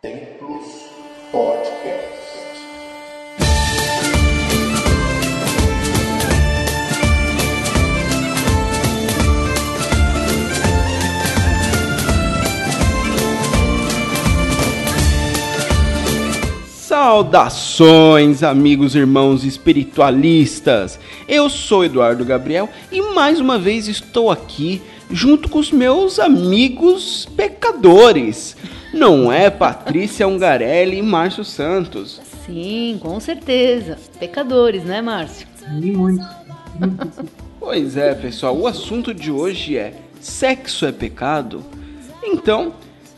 Templos Podcast. Saudações, amigos, irmãos espiritualistas! Eu sou Eduardo Gabriel e mais uma vez estou aqui junto com os meus amigos pecadores. Não é Patrícia Ungarelli e Márcio Santos? Sim, com certeza. Pecadores, né, Márcio? Nem muito. Pois é, pessoal, o assunto de hoje é sexo é pecado? Então,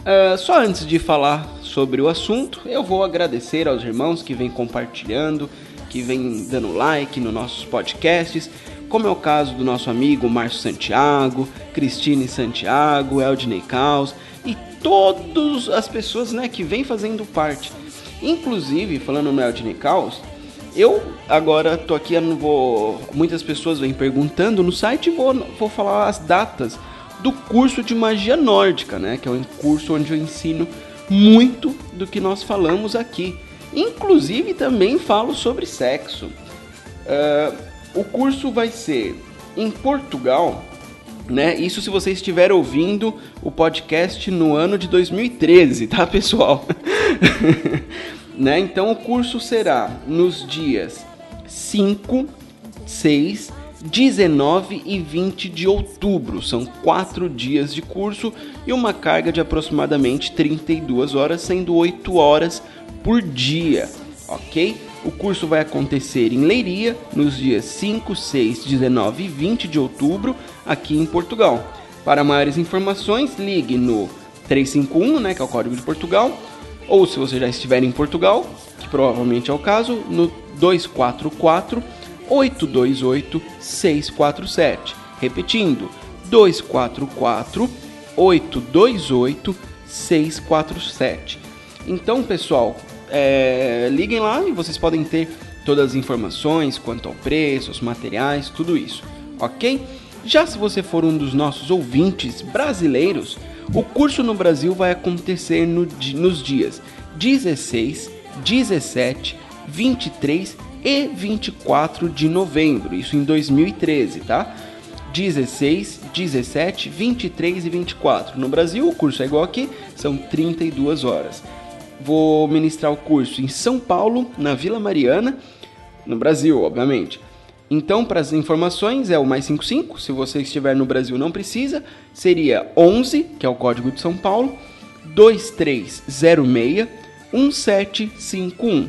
uh, só antes de falar sobre o assunto, eu vou agradecer aos irmãos que vêm compartilhando, que vêm dando like nos nossos podcasts, como é o caso do nosso amigo Márcio Santiago, Cristine Santiago, Eldney Caos e todas as pessoas né, que vêm fazendo parte. Inclusive, falando no Eldney Caos, eu agora tô aqui, eu não vou. Muitas pessoas vêm perguntando no site e vou, vou falar as datas do curso de magia nórdica, né? Que é um curso onde eu ensino muito do que nós falamos aqui. Inclusive também falo sobre sexo. Uh, o curso vai ser em Portugal, né? Isso se você estiver ouvindo o podcast no ano de 2013, tá, pessoal? né? Então o curso será nos dias 5, 6 19 e 20 de outubro. São quatro dias de curso e uma carga de aproximadamente 32 horas, sendo 8 horas por dia, ok? O curso vai acontecer em Leiria nos dias 5, 6, 19 e 20 de outubro, aqui em Portugal. Para maiores informações, ligue no 351, né, que é o código de Portugal, ou se você já estiver em Portugal, que provavelmente é o caso, no 244 828 647. Repetindo, 244 828 647. Então, pessoal, é, liguem lá e vocês podem ter todas as informações quanto ao preço, os materiais, tudo isso, ok? Já se você for um dos nossos ouvintes brasileiros, o curso no Brasil vai acontecer no, nos dias 16, 17, 23 e 24 de novembro, isso em 2013, tá? 16, 17, 23 e 24. No Brasil, o curso é igual aqui, são 32 horas. Vou ministrar o curso em São Paulo, na Vila Mariana, no Brasil, obviamente. Então, para as informações, é o mais 55. Se você estiver no Brasil, não precisa. Seria 11, que é o código de São Paulo, 2306 1751.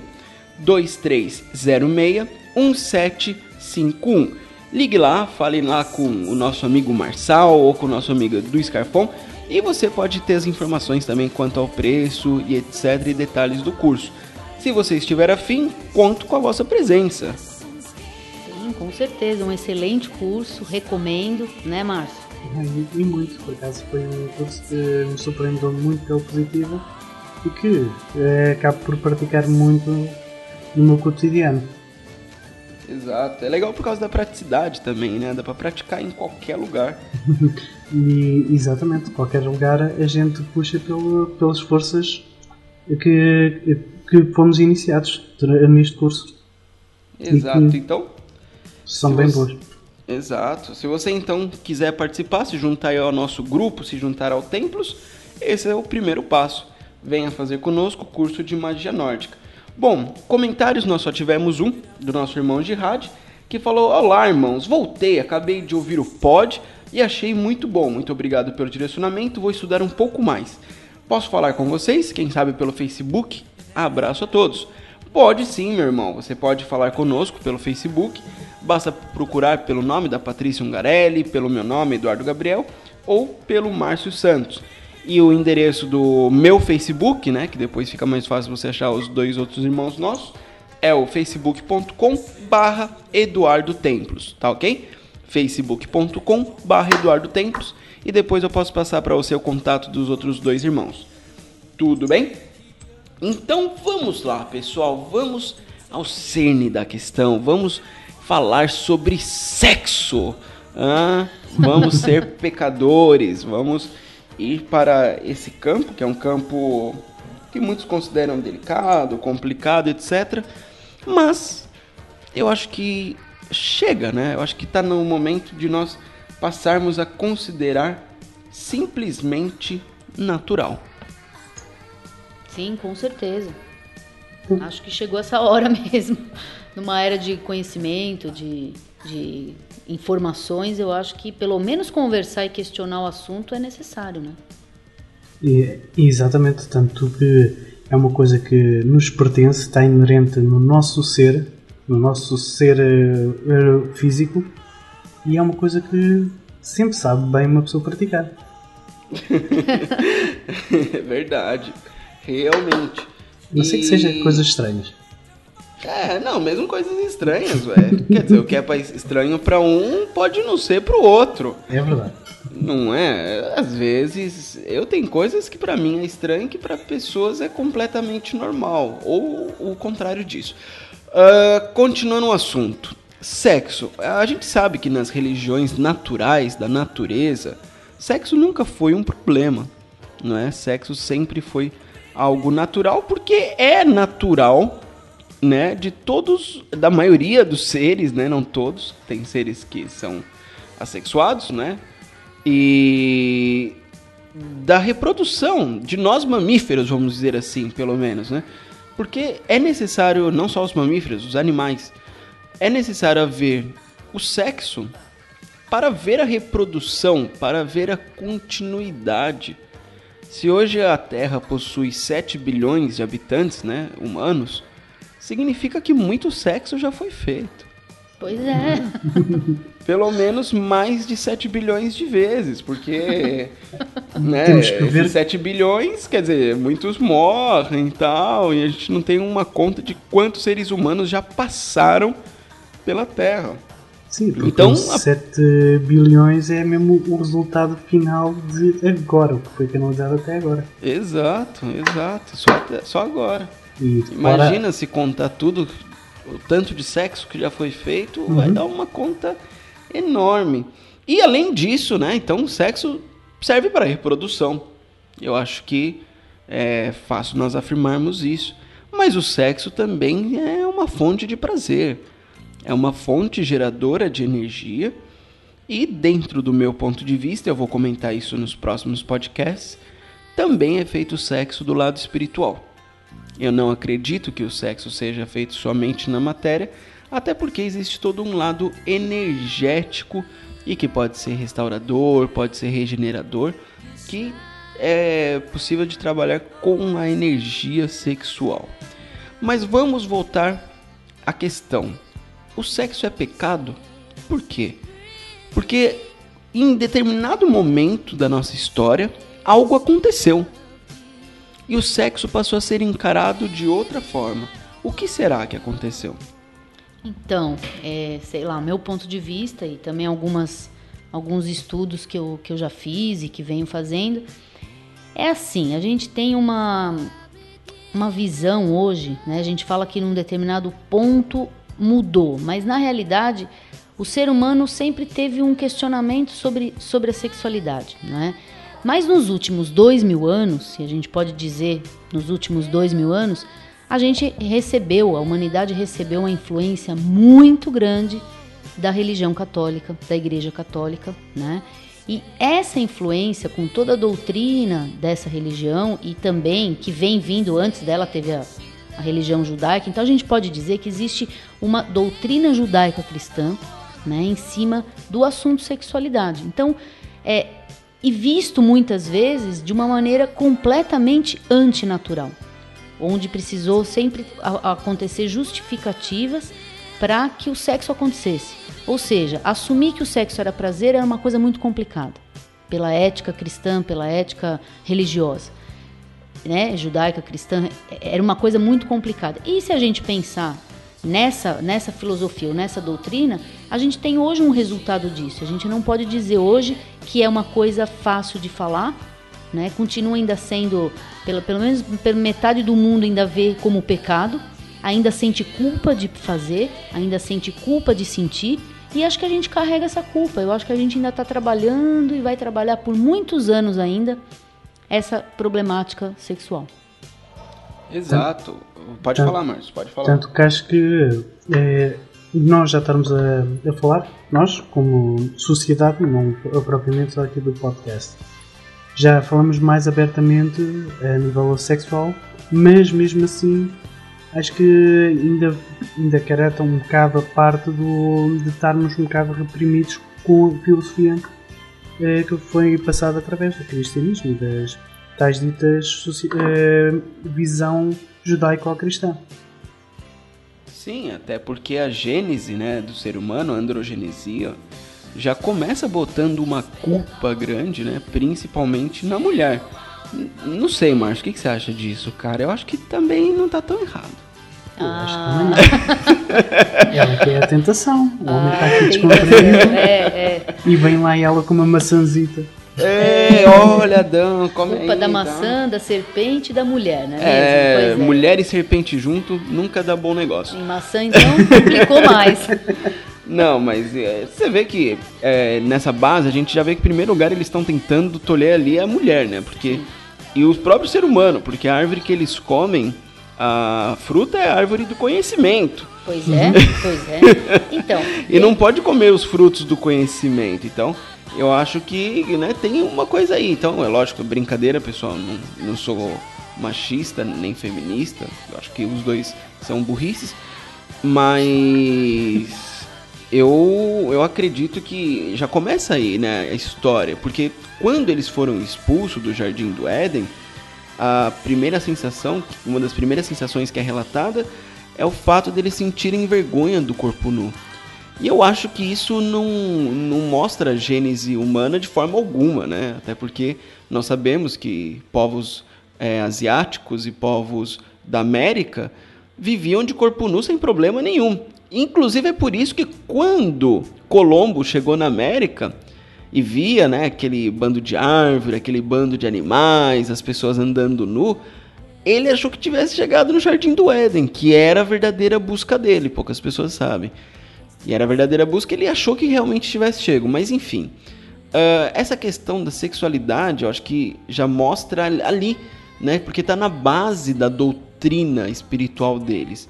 2306 1751. Ligue lá, fale lá com o nosso amigo Marçal ou com o nosso amigo do Scarfon e você pode ter as informações também quanto ao preço e etc e detalhes do curso. Se você estiver afim, conto com a vossa presença. Sim, com certeza, um excelente curso, recomendo, né, Márcio? E muito, por acaso foi um curso que me surpreendeu muito pela positiva e que é, acabo por praticar muito no meu cotidiano. Exato. É legal por causa da praticidade também, né? Dá pra praticar em qualquer lugar. e exatamente, qualquer lugar a gente puxa pelo, pelas forças que, que fomos iniciados neste curso. Exato. Então. São bem você... boas. Exato. Se você então quiser participar, se juntar ao nosso grupo, se juntar ao Templos, esse é o primeiro passo. Venha fazer conosco o curso de magia nórdica. Bom, comentários nós só tivemos um, do nosso irmão Jihad, que falou: Olá, irmãos, voltei, acabei de ouvir o pod e achei muito bom. Muito obrigado pelo direcionamento, vou estudar um pouco mais. Posso falar com vocês? Quem sabe pelo Facebook? Abraço a todos. Pode sim, meu irmão. Você pode falar conosco pelo Facebook. Basta procurar pelo nome da Patrícia Ungarelli, pelo meu nome, Eduardo Gabriel, ou pelo Márcio Santos e o endereço do meu Facebook, né, que depois fica mais fácil você achar os dois outros irmãos nossos, é o facebook.com barra Eduardo Templos, tá ok? facebook.com barra Eduardo Templos e depois eu posso passar para você o contato dos outros dois irmãos. Tudo bem? Então vamos lá, pessoal, vamos ao cerne da questão, vamos falar sobre sexo. Ah, vamos ser pecadores, vamos ir para esse campo, que é um campo que muitos consideram delicado, complicado, etc. Mas eu acho que chega, né? Eu acho que está no momento de nós passarmos a considerar simplesmente natural. Sim, com certeza. Acho que chegou essa hora mesmo. Numa era de conhecimento, de, de informações, eu acho que pelo menos conversar e questionar o assunto é necessário, né? E, exatamente, tanto que é uma coisa que nos pertence, está inerente no nosso ser, no nosso ser uh, físico, e é uma coisa que sempre sabe bem uma pessoa praticar. é verdade, realmente. Não sei e... que seja coisas estranhas. É, não, mesmo coisas estranhas, velho. Quer dizer, o que é estranho para um pode não ser para o outro. É verdade. Não é? Às vezes eu tenho coisas que para mim é estranho que para pessoas é completamente normal, ou o contrário disso. Uh, continuando o assunto, sexo. A gente sabe que nas religiões naturais da natureza, sexo nunca foi um problema, não é? Sexo sempre foi algo natural porque é natural né, de todos, da maioria dos seres, né, não todos, tem seres que são assexuados, né, e da reprodução de nós mamíferos, vamos dizer assim, pelo menos, né, porque é necessário, não só os mamíferos, os animais, é necessário haver o sexo para ver a reprodução, para ver a continuidade. Se hoje a Terra possui 7 bilhões de habitantes, né, humanos, significa que muito sexo já foi feito. Pois é. Pelo menos mais de 7 bilhões de vezes, porque né, ver... 7 bilhões, quer dizer, muitos morrem e tal, e a gente não tem uma conta de quantos seres humanos já passaram pela Terra. Sim, então, 7 bilhões é mesmo o resultado final de agora, o que foi canalizado até agora. Exato, exato, só, só agora. Imagina para... se contar tudo, o tanto de sexo que já foi feito, uhum. vai dar uma conta enorme. E além disso, né? Então, o sexo serve para reprodução. Eu acho que é fácil nós afirmarmos isso. Mas o sexo também é uma fonte de prazer, é uma fonte geradora de energia. E dentro do meu ponto de vista, eu vou comentar isso nos próximos podcasts, também é feito o sexo do lado espiritual. Eu não acredito que o sexo seja feito somente na matéria, até porque existe todo um lado energético e que pode ser restaurador, pode ser regenerador, que é possível de trabalhar com a energia sexual. Mas vamos voltar à questão. O sexo é pecado? Por quê? Porque em determinado momento da nossa história, algo aconteceu e o sexo passou a ser encarado de outra forma. O que será que aconteceu? Então, é, sei lá, meu ponto de vista e também algumas, alguns estudos que eu, que eu já fiz e que venho fazendo, é assim, a gente tem uma, uma visão hoje, né? A gente fala que num determinado ponto mudou, mas na realidade o ser humano sempre teve um questionamento sobre, sobre a sexualidade, né? Mas nos últimos dois mil anos, se a gente pode dizer nos últimos dois mil anos, a gente recebeu, a humanidade recebeu uma influência muito grande da religião católica, da Igreja Católica, né? E essa influência, com toda a doutrina dessa religião e também que vem vindo antes dela, teve a, a religião judaica. Então a gente pode dizer que existe uma doutrina judaica cristã, né, em cima do assunto sexualidade. Então, é, e visto muitas vezes de uma maneira completamente antinatural, onde precisou sempre acontecer justificativas para que o sexo acontecesse. Ou seja, assumir que o sexo era prazer era uma coisa muito complicada, pela ética cristã, pela ética religiosa. Né, judaica, cristã, era uma coisa muito complicada. E se a gente pensar nessa, nessa filosofia ou nessa doutrina, a gente tem hoje um resultado disso. A gente não pode dizer hoje que é uma coisa fácil de falar, né? Continua ainda sendo, pelo, pelo menos pela metade do mundo ainda vê como pecado, ainda sente culpa de fazer, ainda sente culpa de sentir. E acho que a gente carrega essa culpa. Eu acho que a gente ainda está trabalhando e vai trabalhar por muitos anos ainda essa problemática sexual. Exato. Pode tanto, falar, Márcio, pode falar. Tanto que acho que é, nós já estamos a, a, falar, nós, como sociedade, não propriamente só aqui do podcast, já falamos mais abertamente a nível sexual, mas mesmo assim acho que ainda, ainda careta um bocado a parte do, de estarmos um bocado reprimidos com a filosofia eh, que foi passada através do cristianismo e das tais ditas eh, visão judaico-cristã. Sim, até porque a gênese né, do ser humano, a androgenesia, já começa botando uma culpa grande, né, principalmente na mulher. Não sei, Márcio, o que, que você acha disso, cara? Eu acho que também não tá tão errado. Ah. ela quer a tentação. O homem está aqui descontraído. É, é. E vem lá ela com uma maçãzita. É, olha, Adão, come Culpa aí, da então. maçã, da serpente e da mulher, né? É, mesmo? mulher e serpente junto nunca dá bom negócio. Em maçã, então, complicou mais. Não, mas é, você vê que é, nessa base a gente já vê que, em primeiro lugar, eles estão tentando tolher ali a mulher, né? Porque. E o próprio ser humano, porque a árvore que eles comem, a fruta é a árvore do conhecimento. Pois é, pois é. Então. E não pode comer os frutos do conhecimento. Então, eu acho que né, tem uma coisa aí. Então, é lógico, brincadeira, pessoal. Não, não sou machista nem feminista. Eu acho que os dois são burrices. Mas eu, eu acredito que já começa aí né, a história. Porque quando eles foram expulsos do Jardim do Éden, a primeira sensação, uma das primeiras sensações que é relatada, é o fato deles sentirem vergonha do corpo nu. E eu acho que isso não, não mostra a gênese humana de forma alguma, né? Até porque nós sabemos que povos é, asiáticos e povos da América viviam de corpo nu sem problema nenhum. Inclusive é por isso que quando Colombo chegou na América e via né, aquele bando de árvore, aquele bando de animais, as pessoas andando nu, ele achou que tivesse chegado no Jardim do Éden, que era a verdadeira busca dele, poucas pessoas sabem. E era a verdadeira busca, ele achou que realmente tivesse chego, mas enfim. Uh, essa questão da sexualidade, eu acho que já mostra ali, né? Porque está na base da doutrina espiritual deles,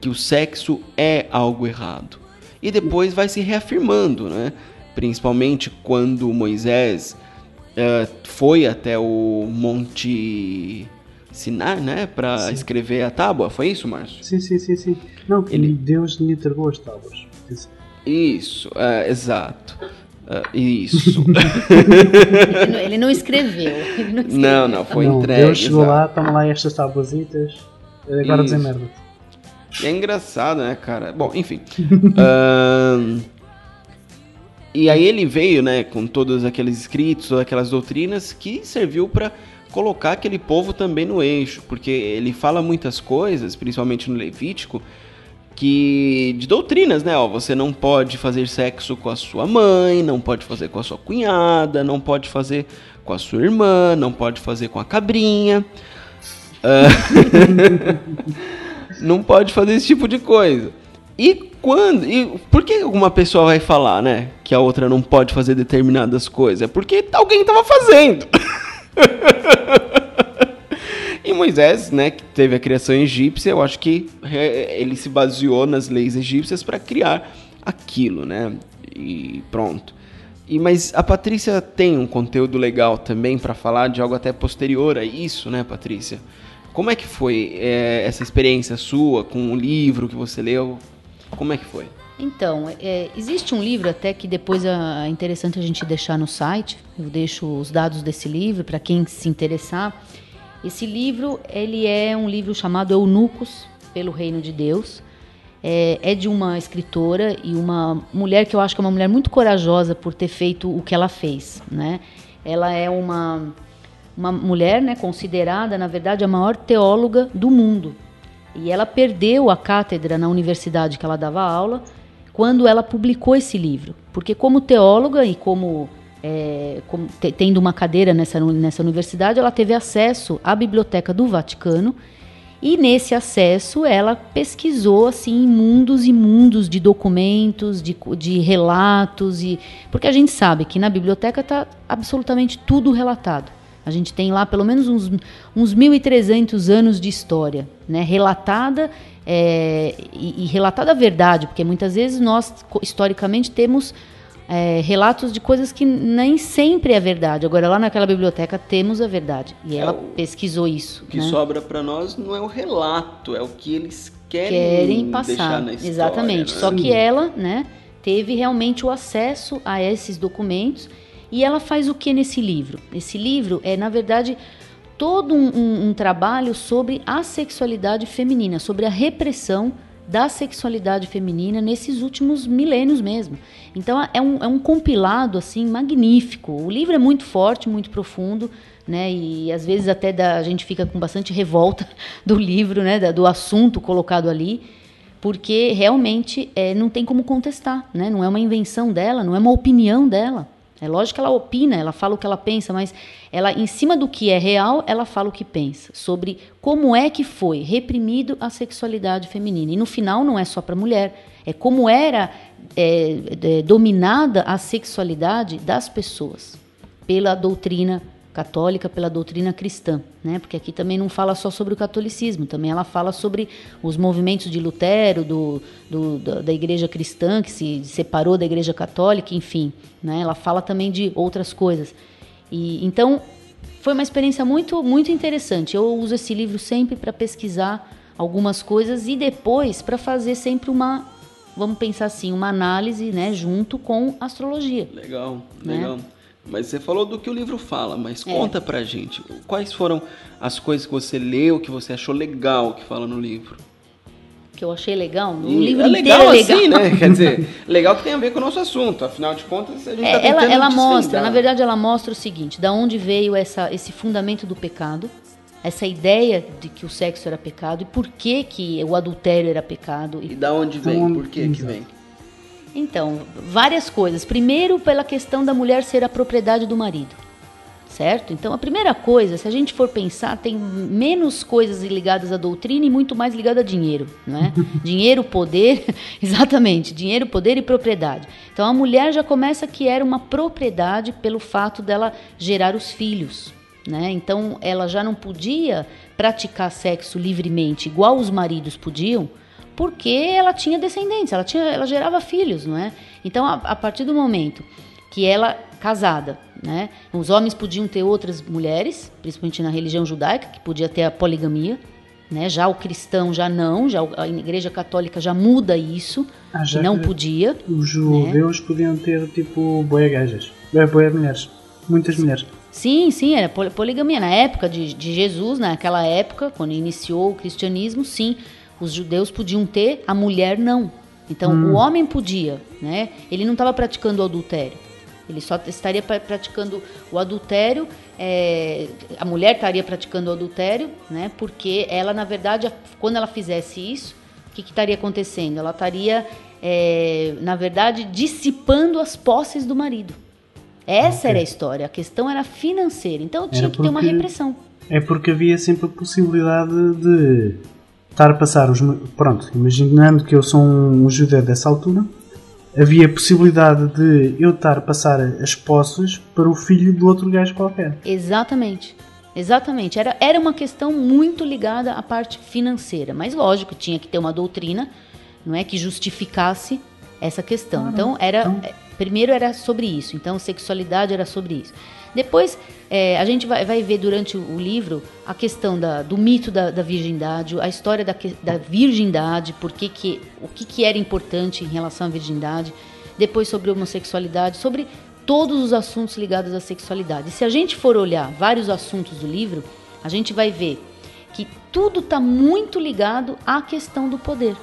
que o sexo é algo errado. E depois vai se reafirmando, né? Principalmente quando Moisés uh, foi até o Monte Sinai, né? Para escrever a tábua, foi isso, Márcio? Sim, sim, sim, sim. Não, que Ele- Deus lhe entregou as tábuas. Isso, é, exato. É, isso. Ele não, ele não escreveu. Ele não, escreveu. não, não, foi não, entregue. Deus chegou lá, toma lá estas tabuazitas. Agora E é engraçado, né, cara? Bom, enfim. E aí ele veio, né, com todos aqueles escritos, todas aquelas doutrinas que serviu para colocar aquele povo também no eixo, porque ele fala muitas coisas, principalmente no Levítico, que de doutrinas, né? Ó, você não pode fazer sexo com a sua mãe, não pode fazer com a sua cunhada, não pode fazer com a sua irmã, não pode fazer com a cabrinha. Ah, não pode fazer esse tipo de coisa. E quando. E por que uma pessoa vai falar, né? Que a outra não pode fazer determinadas coisas? É porque alguém estava fazendo. Moisés, né, que teve a criação egípcia, eu acho que é, ele se baseou nas leis egípcias para criar aquilo, né? E pronto. E mas a Patrícia tem um conteúdo legal também para falar de algo até posterior a isso, né, Patrícia? Como é que foi é, essa experiência sua com o livro que você leu? Como é que foi? Então, é, existe um livro até que depois é interessante a gente deixar no site. Eu deixo os dados desse livro para quem se interessar. Esse livro ele é um livro chamado Eunucos pelo Reino de Deus. É, é de uma escritora e uma mulher que eu acho que é uma mulher muito corajosa por ter feito o que ela fez, né? Ela é uma uma mulher, né, considerada na verdade a maior teóloga do mundo. E ela perdeu a cátedra na universidade que ela dava aula quando ela publicou esse livro. Porque, como teóloga e como, é, como te, tendo uma cadeira nessa, nessa universidade, ela teve acesso à biblioteca do Vaticano. E nesse acesso ela pesquisou assim mundos e mundos de documentos, de, de relatos e porque a gente sabe que na biblioteca está absolutamente tudo relatado. A gente tem lá pelo menos uns, uns 1.300 anos de história, né? relatada é, e, e, relatada a verdade, porque muitas vezes nós, historicamente, temos é, relatos de coisas que nem sempre é verdade. Agora, lá naquela biblioteca temos a verdade. E é ela o, pesquisou isso. O que né? sobra para nós não é o relato, é o que eles querem, querem passar. na história, Exatamente. Né? Só que ela, né, teve realmente o acesso a esses documentos e ela faz o que nesse livro? Esse livro é, na verdade, todo um, um, um trabalho sobre a sexualidade feminina, sobre a repressão da sexualidade feminina nesses últimos milênios mesmo. Então é um, é um compilado assim magnífico. O livro é muito forte, muito profundo, né? E às vezes até a gente fica com bastante revolta do livro, né? Da, do assunto colocado ali, porque realmente é, não tem como contestar, né? Não é uma invenção dela, não é uma opinião dela. É lógico que ela opina, ela fala o que ela pensa, mas ela, em cima do que é real, ela fala o que pensa sobre como é que foi reprimido a sexualidade feminina. E no final não é só para mulher, é como era é, é, dominada a sexualidade das pessoas pela doutrina católica pela doutrina cristã, né? Porque aqui também não fala só sobre o catolicismo, também ela fala sobre os movimentos de Lutero, do, do da, igreja cristã que se separou da igreja católica, enfim, né? Ela fala também de outras coisas. E então foi uma experiência muito muito interessante. Eu uso esse livro sempre para pesquisar algumas coisas e depois para fazer sempre uma vamos pensar assim, uma análise, né, junto com astrologia. Legal, né? legal. Mas você falou do que o livro fala, mas é. conta pra gente. Quais foram as coisas que você leu, que você achou legal que fala no livro? Que eu achei legal? O livro é legal, é legal assim, né? Quer dizer, legal que tem a ver com o nosso assunto. Afinal de contas, a gente é, tá ela, ela mostra, na verdade, ela mostra o seguinte: da onde veio essa, esse fundamento do pecado, essa ideia de que o sexo era pecado e por que, que o adultério era pecado. E, e da onde vem? Por que, que vem? Então, várias coisas. Primeiro, pela questão da mulher ser a propriedade do marido. Certo? Então, a primeira coisa, se a gente for pensar, tem menos coisas ligadas à doutrina e muito mais ligada a dinheiro, não é? dinheiro, poder, exatamente, dinheiro, poder e propriedade. Então, a mulher já começa que era uma propriedade pelo fato dela gerar os filhos, né? Então, ela já não podia praticar sexo livremente, igual os maridos podiam, porque ela tinha descendentes, ela, tinha, ela gerava filhos, não é? Então, a, a partir do momento que ela casada, né? Os homens podiam ter outras mulheres, principalmente na religião judaica, que podia ter a poligamia, né? Já o cristão já não, já a Igreja Católica já muda isso, ah, que não que podia. Os judeus né? podiam ter tipo boia gajas, boia mulheres, muitas mulheres. Sim, sim, era poligamia na época de, de Jesus, naquela época, quando iniciou o cristianismo, sim os judeus podiam ter, a mulher não. Então, hum. o homem podia, né? Ele não estava praticando o adultério. Ele só estaria praticando o adultério, é, a mulher estaria praticando o adultério, né? Porque ela, na verdade, quando ela fizesse isso, o que, que estaria acontecendo? Ela estaria, é, na verdade, dissipando as posses do marido. Essa okay. era a história. A questão era financeira. Então tinha que ter uma repressão. É porque havia sempre a possibilidade de estar a passar os. Pronto, imaginando que eu sou um judeu dessa altura, havia possibilidade de eu estar a passar as posses para o filho do outro gajo qualquer. Exatamente. Exatamente. Era, era uma questão muito ligada à parte financeira. Mas lógico, tinha que ter uma doutrina, não é? Que justificasse essa questão. Ah, então, era. Então... Primeiro era sobre isso. Então, sexualidade era sobre isso. Depois, é, a gente vai, vai, ver durante o livro a questão da, do mito da, da virgindade, a história da, da virgindade, por que que, o que, que era importante em relação à virgindade. Depois, sobre homossexualidade, sobre todos os assuntos ligados à sexualidade. Se a gente for olhar vários assuntos do livro, a gente vai ver que tudo está muito ligado à questão do poder.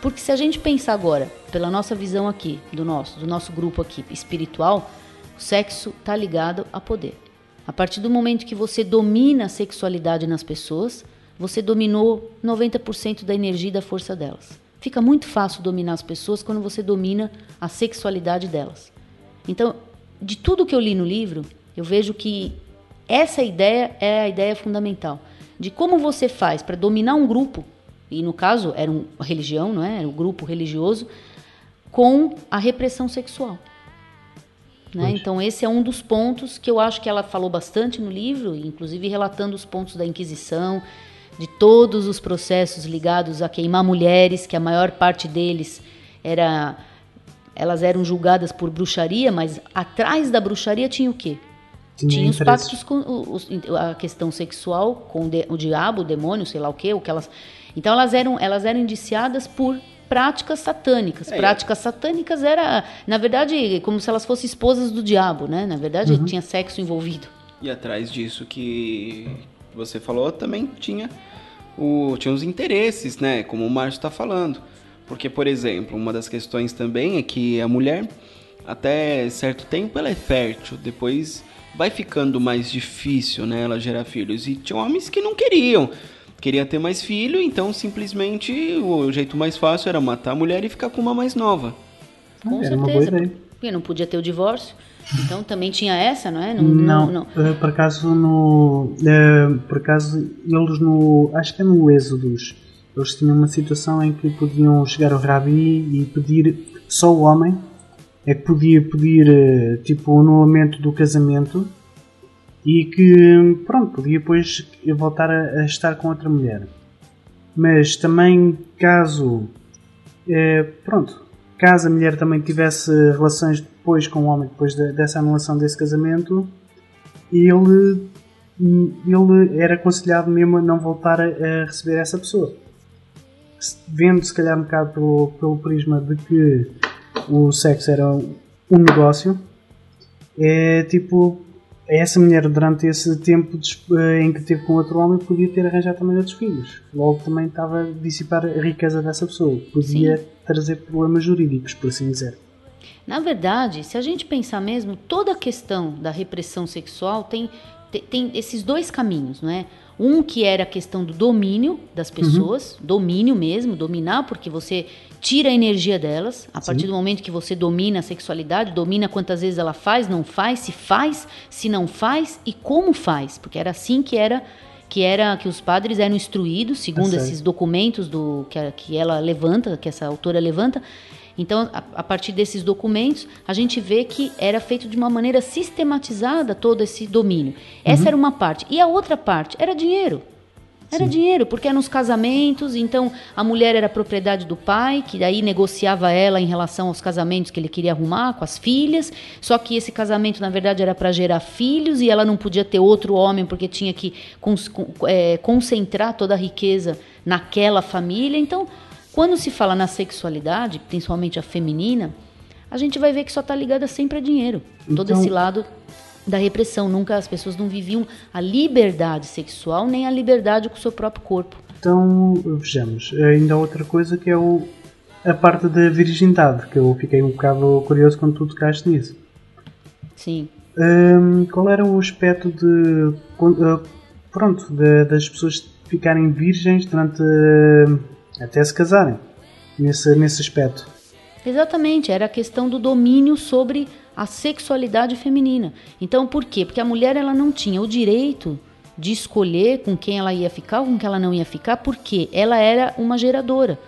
Porque se a gente pensar agora, pela nossa visão aqui, do nosso, do nosso grupo aqui espiritual, o sexo está ligado a poder. A partir do momento que você domina a sexualidade nas pessoas, você dominou 90% da energia e da força delas. Fica muito fácil dominar as pessoas quando você domina a sexualidade delas. Então, de tudo que eu li no livro, eu vejo que essa ideia é a ideia fundamental de como você faz para dominar um grupo, e no caso era uma religião, não é? Era um grupo religioso com a repressão sexual. Né? Então esse é um dos pontos que eu acho que ela falou bastante no livro, inclusive relatando os pontos da Inquisição, de todos os processos ligados a queimar mulheres, que a maior parte deles era elas eram julgadas por bruxaria, mas atrás da bruxaria tinha o quê? Tinha Tinha os pactos com os- a questão sexual com o, de- o diabo, o demônio, sei lá o quê, o que elas. Então elas eram elas eram indiciadas por práticas satânicas. É. Práticas satânicas era, na verdade, como se elas fossem esposas do diabo, né? Na verdade, Uhum. tinha sexo envolvido. E atrás disso que você falou, também tinha, o, tinha os interesses, né? Como o Márcio está falando. Porque, por exemplo, uma das questões também é que a mulher, até certo tempo, ela é fértil. Depois vai ficando mais difícil, né? Ela gerar filhos. E tinha homens que não queriam. Queria ter mais filho, então simplesmente o jeito mais fácil era matar a mulher e ficar com uma mais nova. Com Era uma boa certeza. ideia. Porque não podia ter o divórcio. Então também tinha essa, não é? Não, eh, por acaso no. eh, por acaso eles no. Acho que é no Êxodos. Eles tinham uma situação em que podiam chegar ao Rabi e pedir. Só o homem é que podia pedir eh, tipo o anulamento do casamento e que pronto, podia depois voltar a, a estar com outra mulher. Mas também caso eh, pronto, caso a mulher também tivesse relações depois com o homem, depois de- dessa anulação desse casamento, ele, ele era aconselhado mesmo a não voltar a, a receber essa pessoa. Vendo, se calhar, um bocado pelo, pelo prisma de que o sexo era um negócio, é tipo. Essa mulher, durante esse tempo eh, em que teve com outro homem, podia ter arranjado também outros filhos. Logo, também estava a dissipar a riqueza dessa pessoa. Podia trazer problemas jurídicos, por assim dizer. Na verdade, se a gente pensar mesmo, toda a questão da repressão sexual tem, te- tem esses dois caminhos, não é? Um que era a questão do domínio das pessoas, domínio mesmo, dominar, porque você tira a energia delas. A partir do momento que você domina a sexualidade, domina quantas vezes ela faz, não faz, se faz, se não faz e como faz, porque era assim que era que era que os padres eram instruídos, segundo certo. esses documentos do que, que ela levanta, que essa autora levanta. Então, a, a partir desses documentos, a gente vê que era feito de uma maneira sistematizada todo esse domínio. Essa era uma parte. E a outra parte era dinheiro. Era dinheiro, porque eram os casamentos, então a mulher era propriedade do pai, que daí negociava ela em relação aos casamentos que ele queria arrumar com as filhas. Só que esse casamento, na verdade, era para gerar filhos e ela não podia ter outro homem porque tinha que cons- con- é, concentrar toda a riqueza naquela família. Então, quando se fala na sexualidade, principalmente a feminina, a gente vai ver que só está ligada sempre a dinheiro. Todo Então- esse lado da repressão. Nunca as pessoas não viviam a liberdade sexual nem a liberdade com o seu próprio corpo. Então, vejamos. Ainda há outra coisa que é o, a parte da virgindade, que eu fiquei um bocado curioso quando tu tocaste nisso. Sim. Hum, qual era o aspecto de. ah, Pronto, de- das pessoas ficarem virgens durante. Até se casarem? Nesse, nesse aspecto. Exatamente, era a questão do domínio sobre a sexualidade feminina. Então, por quê? Porque a mulher ela não tinha o direito de escolher com quem ela ia ficar ou com quem ela não ia ficar, porque ela era uma geradora.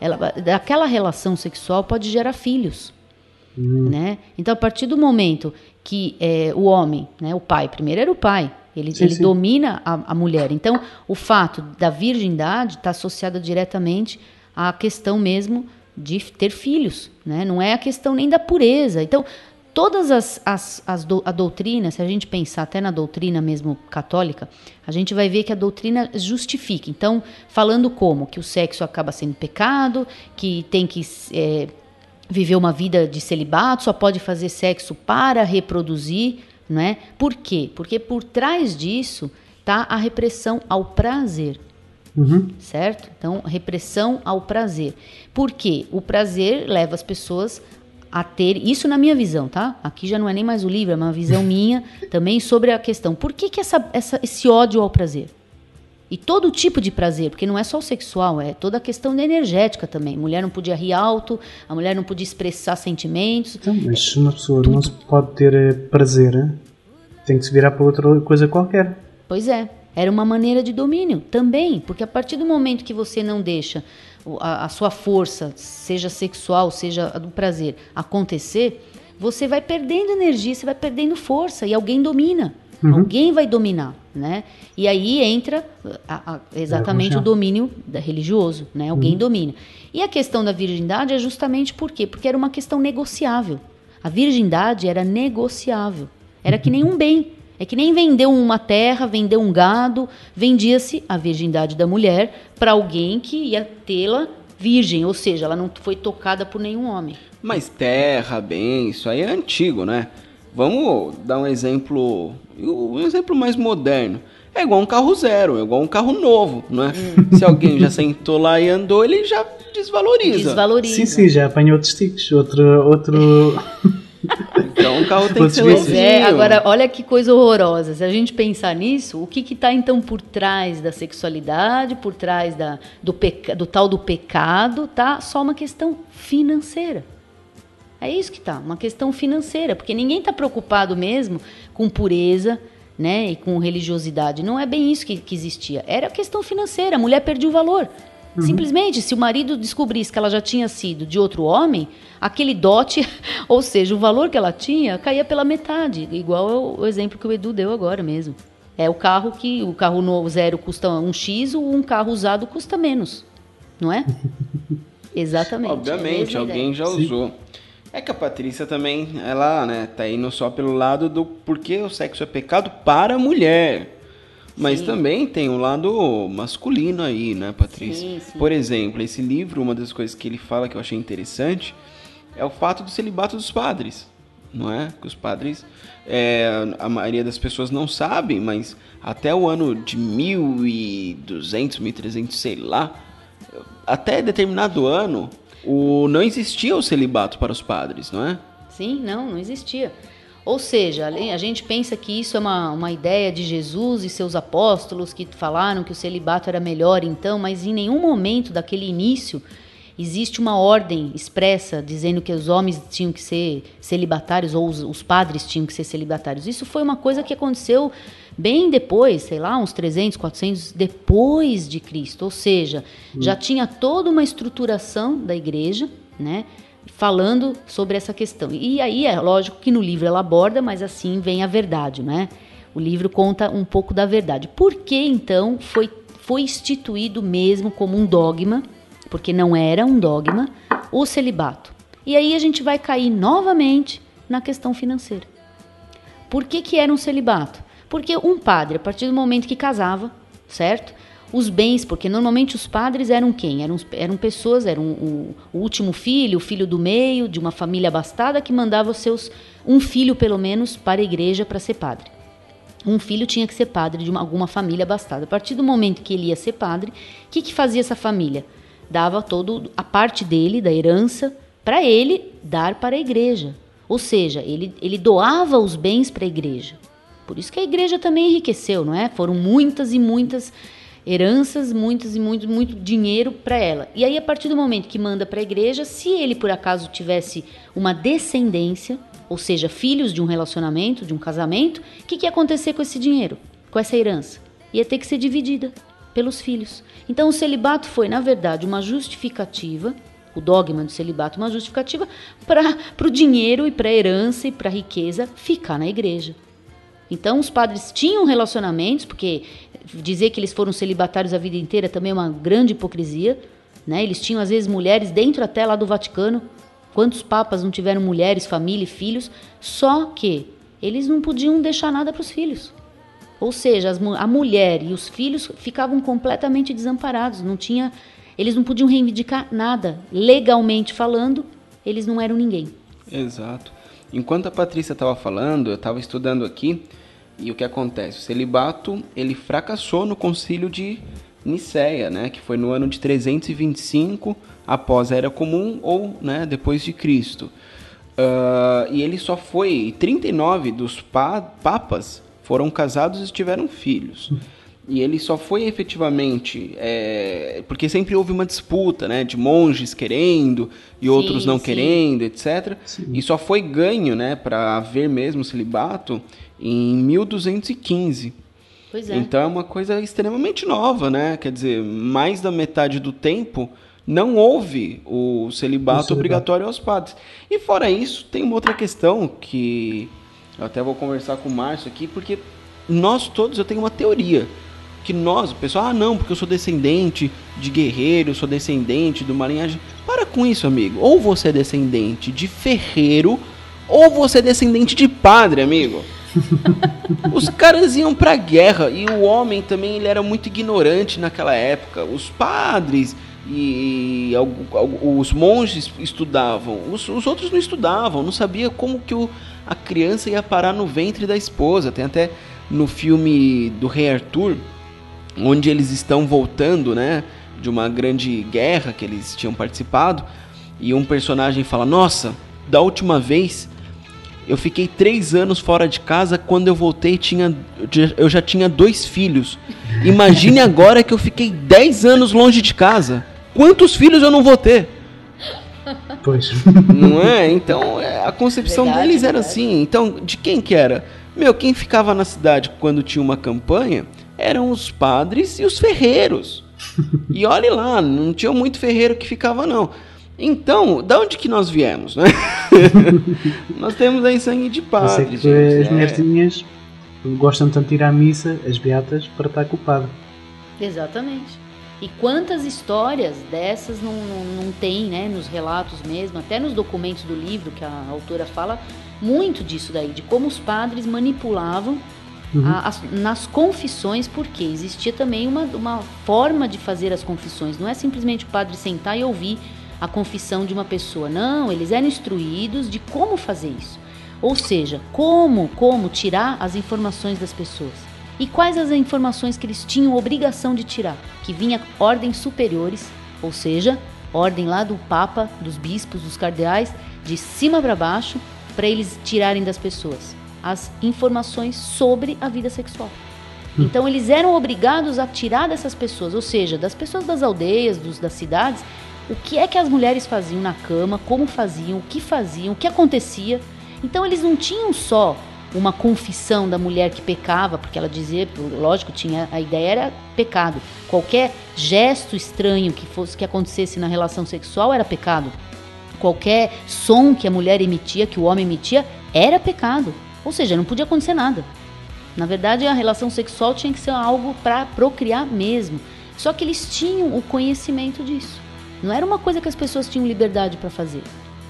Ela, daquela relação sexual pode gerar filhos. Né? Então, a partir do momento que eh, o homem, né, o pai, primeiro era o pai, ele, Sim, ele sim. domina a, a mulher. Então, o fato da virgindade está associado diretamente à questão mesmo de ter filhos. Né? Não é a questão nem da pureza. Então, todas as, as, as do, a doutrina, se a gente pensar até na doutrina mesmo católica, a gente vai ver que a doutrina justifica. Então, falando como? Que o sexo acaba sendo pecado, que tem que. eh, viver uma vida de celibato, só pode fazer sexo para reproduzir, não é? Por quê? Porque por trás disso tá a repressão ao prazer, Uhum. certo? Então, repressão ao prazer. Por quê? O prazer leva as pessoas a ter, isso na minha visão, tá? Aqui já não é nem mais o livro, é uma visão minha também sobre a questão. Por que, que essa, essa, esse ódio ao prazer? E todo tipo de prazer, porque não é só o sexual, é toda a questão da energética também. Mulher não podia rir alto, a mulher não podia expressar sentimentos. Então, mas se uma pessoa não se pode ter eh, prazer, tem que se virar para outra coisa qualquer. Pois é, era uma maneira de domínio também, porque a partir do momento que você não deixa a, a sua força, seja sexual, seja a do prazer, acontecer, você vai perdendo energia, você vai perdendo força e alguém domina. Uhum. Alguém vai dominar, né? E aí entra a- a- exatamente religião. o domínio da- religioso, né? Alguém domina. E a questão da virgindade é justamente por quê? Porque era uma questão negociável. A virgindade era negociável. Era que nem um bem. É que nem vender uma terra, vender um gado, vendia-se a virgindade da mulher para alguém que ia tê-la virgem, ou seja, ela não foi tocada por nenhum homem. Mas terra, bem, isso aí é antigo, né? Vamos dar um exemplo, um exemplo mais moderno. É igual um carro zero, é igual um carro novo, não é? Se alguém já sentou lá e andou, ele já desvaloriza. Desvaloriza. Sim, sim, já apanhou outros tiques. Outro. outro... Então o carro tem que ser Pois é, agora olha que coisa horrorosa. Se a gente pensar nisso, o que está então por trás da sexualidade, por trás da, do, peca, do tal do pecado, tá só uma questão financeira. É isso que tá, uma questão financeira, porque ninguém está preocupado mesmo com pureza, né, e com religiosidade. Não é bem isso que, que existia. Era questão financeira. A mulher perdia o valor. Simplesmente, se o marido descobrisse que ela já tinha sido de outro homem, aquele dote, ou seja, o valor que ela tinha, caía pela metade, igual o- exemplo que o Edu deu agora mesmo. É o carro que o carro novo zero custa um X, ou um carro usado custa menos, não é? Exatamente. é Obviamente, alguém já usou. É que a Patrícia também, ela, né, tá indo só pelo lado do porquê o sexo é pecado para a mulher. Mas Sim. também tem um lado masculino aí, né, Patrícia? Sim, sim. Por exemplo, esse livro, uma das coisas que ele fala que eu achei interessante é o fato do celibato dos padres, não é? Que os padres, é, a maioria das pessoas não sabem, mas até o ano de 1200, 1300, sei lá, até determinado ano, o, não existia o celibato para os padres, não é? Sim, não, não existia. Ou seja, a gente pensa que isso é uma, uma ideia de Jesus e seus apóstolos que falaram que o celibato era melhor então, mas em nenhum momento daquele início existe uma ordem expressa dizendo que os homens tinham que ser celibatários ou os, os padres tinham que ser celibatários. Isso foi uma coisa que aconteceu bem depois, sei lá, uns 300, 400 depois de Cristo. Ou seja, já tinha toda uma estruturação da igreja, né? falando sobre essa questão. E aí é lógico que no livro ela aborda, mas assim vem a verdade, né? O livro conta um pouco da verdade. Por que então foi, foi instituído mesmo como um dogma, porque não era um dogma, o celibato? E aí a gente vai cair novamente na questão financeira. Por que, que era um celibato? Porque um padre, a partir do momento que casava, certo? Os bens, porque normalmente os padres eram quem? Eram, eram pessoas, eram o, o último filho, o filho do meio, de uma família abastada que mandava os seus, um filho pelo menos, para a igreja para ser padre. Um filho tinha que ser padre de uma, alguma família abastada. A partir do momento que ele ia ser padre, o que, que fazia essa família? Dava todo a parte dele, da herança, para ele dar para a igreja. Ou seja, ele, ele doava os bens para a igreja. Por isso que a igreja também enriqueceu, não é? Foram muitas e muitas heranças, muitas e muito, muito dinheiro para ela. E aí, a partir do momento que manda para a igreja, se ele por acaso tivesse uma descendência, ou seja, filhos de um relacionamento, de um casamento, o que, que ia acontecer com esse dinheiro, com essa herança? Ia ter que ser dividida pelos filhos. Então, o celibato foi, na verdade, uma justificativa. O dogma do celibato, uma justificativa para o dinheiro e para a herança e para a riqueza ficar na igreja. Então, os padres tinham relacionamentos, porque dizer que eles foram celibatários a vida inteira também é uma grande hipocrisia. Né? Eles tinham, às vezes, mulheres dentro até lá do Vaticano. Quantos papas não tiveram mulheres, família e filhos? Só que eles não podiam deixar nada para os filhos. Ou seja, as, a mulher e os filhos ficavam completamente desamparados. Não tinha, eles não podiam reivindicar nada. Legalmente falando, eles não eram ninguém. Exato. Enquanto a Patrícia estava falando, eu estava estudando aqui e o que acontece? O celibato ele fracassou no concílio de Nicéia, né, que foi no ano de 325 após a Era Comum ou né, depois de Cristo. Uh, e ele só foi 39 dos pa papas foram casados e tiveram filhos. E ele só foi efetivamente. É, porque sempre houve uma disputa, né? De monges querendo e outros Sim, não sim. querendo, etc. E só foi ganho, né? Para haver mesmo celibato em 1215. Pois é. Então é uma coisa extremamente nova, né? Quer dizer, mais da metade do tempo não houve o celibato, celibato. obrigatório aos padres. E fora isso, tem uma outra questão que eu até vou conversar com o Márcio aqui, porque nós todos, eu tenho uma teoria. Que nós, o pessoal, ah não, porque eu sou descendente de guerreiro, eu sou descendente do marinhagem. Para com isso, amigo. Ou você é descendente de ferreiro, ou você é descendente de padre, amigo. Os caras iam pra guerra e o homem também ele era muito ignorante naquela época. Os padres e, e os monges estudavam, os, os outros não estudavam, não sabia como que o, a criança ia parar no ventre da esposa. Tem até no filme do Rei Arthur, onde eles estão voltando, né, de uma grande guerra que eles tinham participado, e um personagem fala: Nossa, da última vez eu fiquei três anos fora de casa. Quando eu voltei, tinha, eu já tinha dois filhos. Imagine agora que eu fiquei dez anos longe de casa. Quantos filhos eu não vou ter? Pois. Não é? Então, é, a concepção Verdade, deles era verdade. assim. Então, de quem que era? Meu, quem ficava na cidade quando tinha uma campanha eram os padres e os ferreiros. E olhe lá, não tinha muito ferreiro que ficava, não. Então, da onde que nós viemos, né? nós temos aí sangue de Eu sei padre, que gente. as é. mulherzinhas gostam tanto de ir à missa, as beatas, para estar padre. Exatamente. E quantas histórias dessas não, não, não tem, né, nos relatos mesmo, até nos documentos do livro que a autora fala muito disso daí, de como os padres manipulavam a- as- nas confissões, porque existia também uma, uma forma de fazer as confissões. Não é simplesmente o padre sentar e ouvir a confissão de uma pessoa. Não, eles eram instruídos de como fazer isso. Ou seja, como, como tirar as informações das pessoas. E quais as informações que eles tinham obrigação de tirar? Que vinha ordens superiores, ou seja, ordem lá do Papa, dos bispos, dos cardeais, de cima para baixo, para eles tirarem das pessoas as informações sobre a vida sexual. Então eles eram obrigados a tirar dessas pessoas, ou seja, das pessoas das aldeias, dos, das cidades, o que é que as mulheres faziam na cama, como faziam, o que faziam, o que acontecia. Então eles não tinham só uma confissão da mulher que pecava, porque ela dizia, lógico, tinha a ideia era pecado. Qualquer gesto estranho que fosse que acontecesse na relação sexual era pecado. Qualquer som que a mulher emitia, que o homem emitia, era pecado. Ou seja, não podia acontecer nada. Na verdade, a relação sexual tinha que ser algo para procriar mesmo. Só que eles tinham o conhecimento disso. Não era uma coisa que as pessoas tinham liberdade para fazer.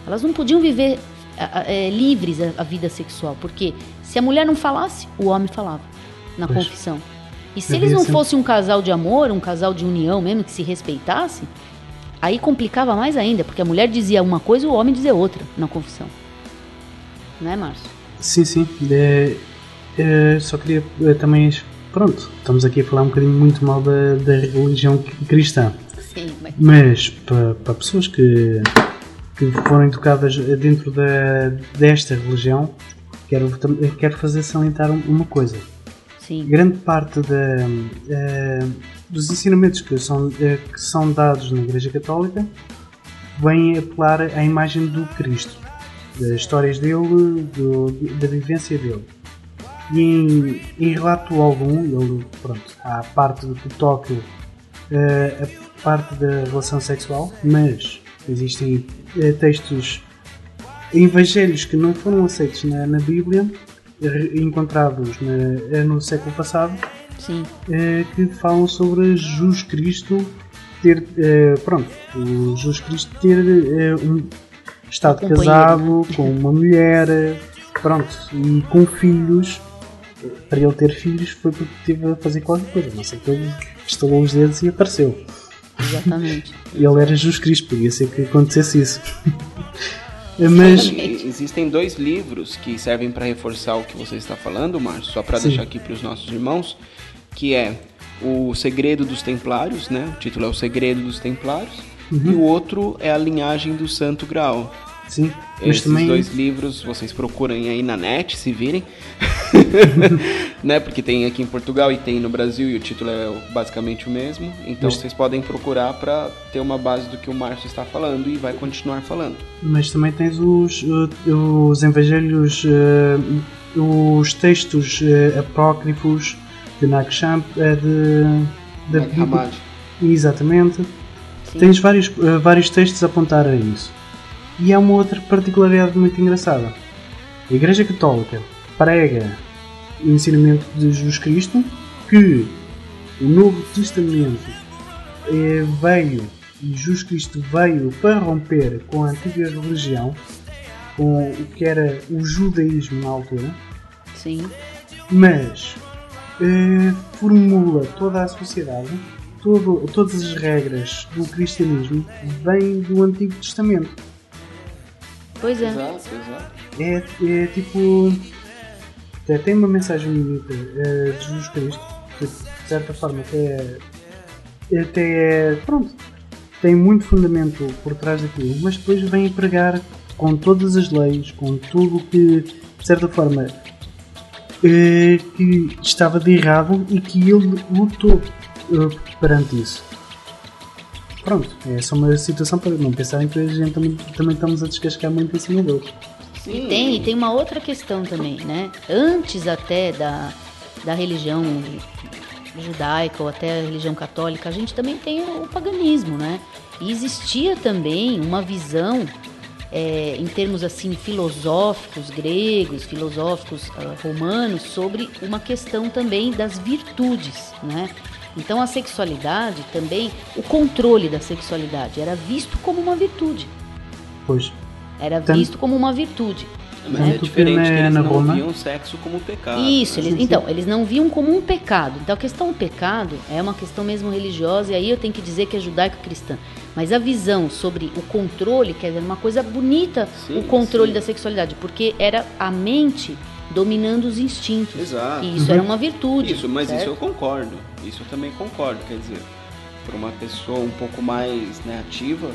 Elas não podiam viver é, livres a, a vida sexual, porque se a mulher não falasse, o homem falava na confissão. E se eles não ser- fossem um casal de amor, um casal de união mesmo, que se respeitasse, aí complicava mais ainda, porque a mulher dizia uma coisa e o homem dizia outra na confissão. Não é, Márcio? Sim, sim. É, é, só queria é, também. Pronto, estamos aqui a falar um bocadinho muito mal da, da religião cristã. Sim, mas Mas para, para pessoas que, que foram educadas dentro da, desta religião, quero, quero fazer salientar um- uma coisa. sim. Grande parte da, eh, dos ensinamentos que são, eh, que são dados na Igreja Católica vêm apelar à imagem do Cristo, das histórias dele, do- da vivência dele. E em, em relato algum, ele, pronto, há a parte do toque, eh, a parte da relação sexual, mas existem eh, textos evangelhos que não foram aceitos na, na Bíblia, encontrados na- eh, no século passado, eh, que falam sobre Jesus Cristo ter, eh, pronto, Jesus Cristo ter um estado casado com uma mulher, pronto, e com filhos. Para ele ter filhos foi porque teve a fazer qualquer coisa, não sei que ele estalou os dedos e apareceu. Exatamente. Ele era Jesus Cristo, podia ser que acontecesse isso. Mas E Existem dois livros que servem para reforçar o que você está falando, Márcio, só para deixar aqui para os nossos irmãos, que é O Segredo dos Templários, né? O título é O Segredo dos Templários, Uhum. e o outro é A Linhagem do Santo Graal. sim, Esses também dois livros vocês procurem aí na net, se virem. né? Porque tem aqui em Portugal e tem no Brasil e o título é basicamente o mesmo. Então Mas- vocês podem procurar para ter uma base do que o Márcio está falando e vai continuar falando. Mas também tens os, os evangelhos, eh, os textos eh, apócrifos de Nag Champ, eh, de. Hammadi. Exatamente. Sim. Tens vários, vários textos a apontar a isso. E há uma outra particularidade muito engraçada. A Igreja Católica prega o ensinamento de Jesus Cristo que o Novo Testamento eh, veio e Jesus Cristo veio para romper com a antiga religião, com o que era o judaísmo na altura, Sim. mas eh, formula toda a sociedade, todo, todas as regras do cristianismo vêm do Antigo Testamento. Pois é. Exato, exato. É, é tipo. Até Tem uma mensagem bonita eh, de Jesus Cristo, que de certa forma até é. Até é. Pronto. Tem muito fundamento por trás daquilo, mas depois vem a pregar com todas as leis, com tudo que, de certa forma, eh, que estava de errado e que ele lutou eh, perante isso. Pronto, é só uma situação para não pensarem que a gente também, também estamos a descascar muito em cima deles. Sim. Tem, e tem uma outra questão também, né? Antes até da, da religião judaica ou até a religião católica, a gente também tem o paganismo, né? E existia também uma visão é, em termos assim filosóficos gregos, filosóficos ah, romanos sobre uma questão também das virtudes, né? Então a sexualidade também, o controle da sexualidade era visto como uma virtude, Pois. Era Tanto- visto como uma virtude. Mas né? é diferente, que eles na não Roma- viam sexo como pecado. Isso, né? eles, então, eles não viam como um pecado. Então a questão do pecado é uma questão mesmo religiosa, e aí eu tenho que dizer que é judaico-cristã. Mas a visão sobre o controle, quer dizer, uma coisa bonita, Sim, o controle sim. da sexualidade, porque era a mente dominando os instintos. Exato. E isso era uma virtude. Isso, mas certo? isso eu concordo. Isso eu também concordo. Quer dizer, para uma pessoa um pouco mais né, ativa,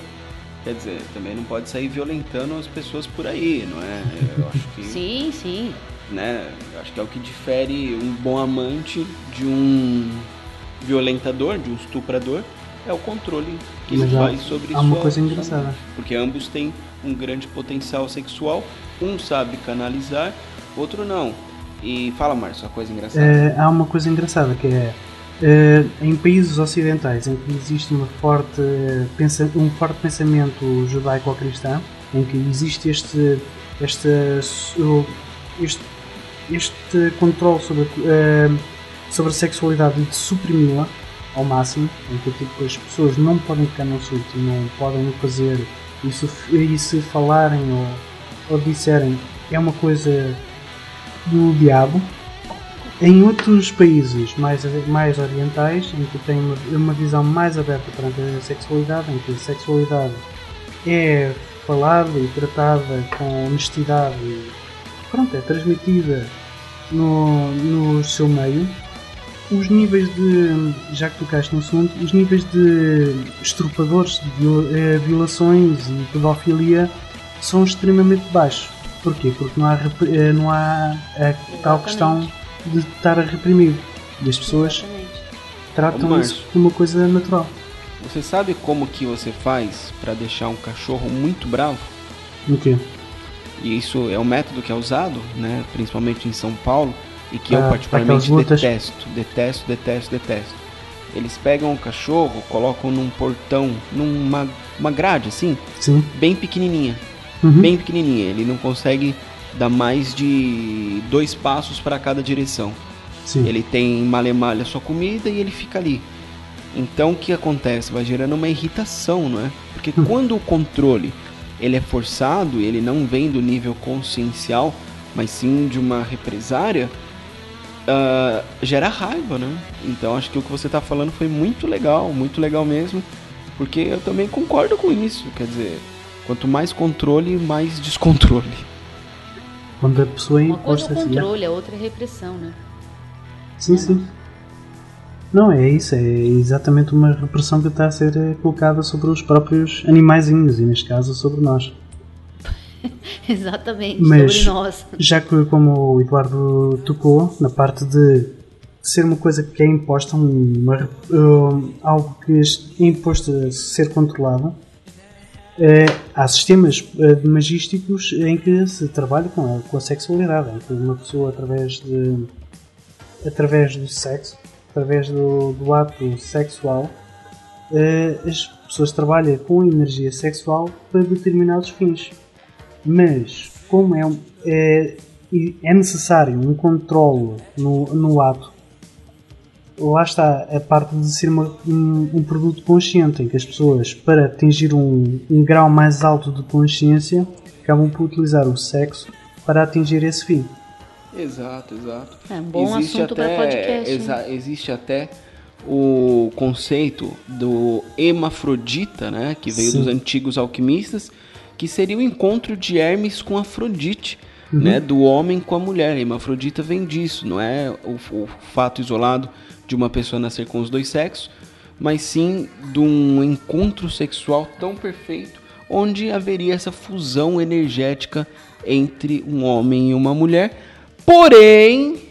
quer dizer, também não pode sair violentando as pessoas por aí, não é? Eu acho que, Sim, sim. né? eu Acho que é o que difere um bom amante de um violentador, de um estuprador, é o controle que ele faz sobre há uma sua- coisa engraçada. Porque ambos têm um grande potencial sexual, um sabe canalizar, outro não. E fala, Márcio, a coisa engraçada. Eh, há uma coisa engraçada que é em países ocidentais em que existe uma forte, um forte pensamento judaico-cristão, em que existe este, este, este, este controle sobre, eh, sobre a sexualidade e de suprimi-la ao máximo, em que tipo, as pessoas não podem ficar no surto, não podem fazer, e se, e se falarem ou, ou disserem é uma coisa do diabo. Em outros países mais, mais orientais, em que tem uma, uma visão mais aberta perante a sexualidade, em que a sexualidade é falada e tratada com honestidade e pronto, é transmitida no, no seu meio, os níveis de, já que tocaste no assunto, os níveis de estrupadores, de eh, violações e pedofilia são extremamente baixos. Porquê? Porque não há, eh, não há a tal Exatamente. questão de estar a reprimir. E as pessoas Exatamente. tratam Ô, isso como uma coisa natural. Você sabe como que você faz para deixar um cachorro muito bravo? O quê? E isso é um método que é usado, né, principalmente em São Paulo, e que Ah, eu particularmente detesto, detesto, detesto, detesto. Eles pegam o cachorro, colocam num portão, numa uma grade assim, Sim. bem pequenininha, Uhum. bem pequenininha. Ele não consegue dar mais de dois passos para cada direção. Sim. Ele tem malemalha sua comida e ele fica ali. Então o que acontece? Vai gerando uma irritação, não é? Porque quando o controle ele é forçado, ele não vem do nível consciencial, mas sim de uma represária, ah, gera raiva, né? Então acho que o que você está falando foi muito legal, muito legal mesmo, porque eu também concordo com isso. Quer dizer, quanto mais controle, mais descontrole. Quando a pessoa é Uma coisa é imposta o assim. é. controle, a outra é repressão, né? Sim, sim. Não, é isso. É exatamente uma repressão que está a ser colocada sobre os próprios animaizinhos e, neste caso, sobre nós. Exatamente, Mas- sobre nós. Já que, como o Eduardo tocou, na parte de ser uma coisa que é imposta, uma, um, algo que é imposto a ser controlado, há sistemas eh, magísticos em que se trabalha com a, com a sexualidade, em que uma pessoa, através, de, através do sexo, através do, do ato sexual, uh, as pessoas trabalham com energia sexual para determinados fins. Mas, como é, é, é necessário um controle no, no ato, lá está a parte de ser uma, um, um, produto consciente, em que as pessoas, para atingir um, um grau mais alto de consciência, acabam por utilizar o sexo para atingir esse fim. Exato, exato. É um bom existe assunto para podcast. Exa existe até o conceito do hemafrodita, né, que veio Sim. dos antigos alquimistas, que seria o encontro de Hermes com Afrodite, uhum. né, do homem com a mulher. A hemafrodita vem disso, não é o, o fato isolado de uma pessoa nascer com os dois sexos, mas sim de um encontro sexual tão perfeito onde haveria essa fusão energética entre um homem e uma mulher. Porém,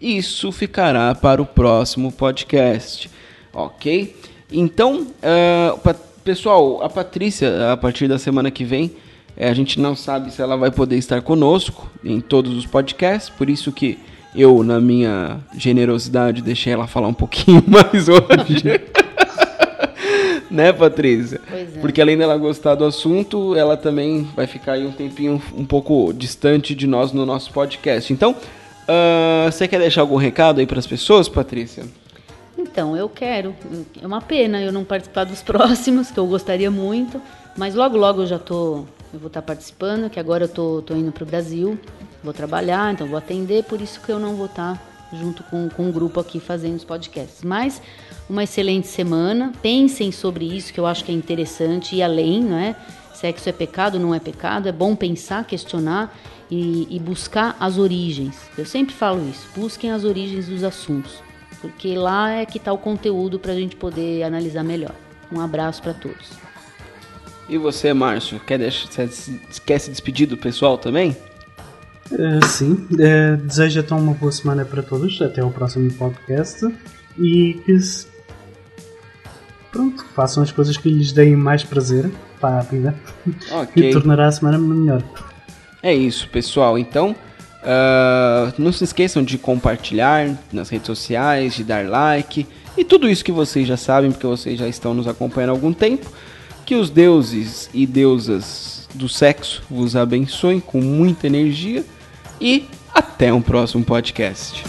isso ficará para o próximo podcast, ok? Então, uh, pessoal, a Patrícia, a partir da semana que vem, eh, a gente não sabe se ela vai poder estar conosco em todos os podcasts, por isso que eu, na minha generosidade, deixei ela falar um pouquinho mais hoje. né, Patrícia? Pois é. Porque além dela gostar do assunto, ela também vai ficar aí um tempinho um pouco distante de nós no nosso podcast. Então, uh, você quer deixar algum recado aí para as pessoas, Patrícia? Então, eu quero. É uma pena eu não participar dos próximos, que eu gostaria muito. Mas logo, logo eu já tô. Eu vou estar participando, que agora eu tô, tô indo para o Brasil. Vou trabalhar, então vou atender, por isso que eu não vou estar junto com, com o grupo aqui fazendo os podcasts. Mas uma excelente semana. Pensem sobre isso, que eu acho que é interessante, e além, não é? Sexo é pecado, não é pecado. É bom pensar, questionar e, e buscar as origens. Eu sempre falo isso: busquem as origens dos assuntos, porque lá é que está o conteúdo para a gente poder analisar melhor. Um abraço para todos. E você, Márcio, quer, deixar, quer se despedir do pessoal também? Uh, sim, uh, desejo então uma boa semana para todos, até o próximo podcast e que pronto, façam as coisas que lhes deem mais prazer para a vida okay. e tornará a semana melhor. É isso, pessoal. Então, uh, não se esqueçam de compartilhar nas redes sociais, de dar like e tudo isso que vocês já sabem, porque vocês já estão nos acompanhando há algum tempo. Que os deuses e deusas do sexo vos abençoem com muita energia e até um próximo podcast.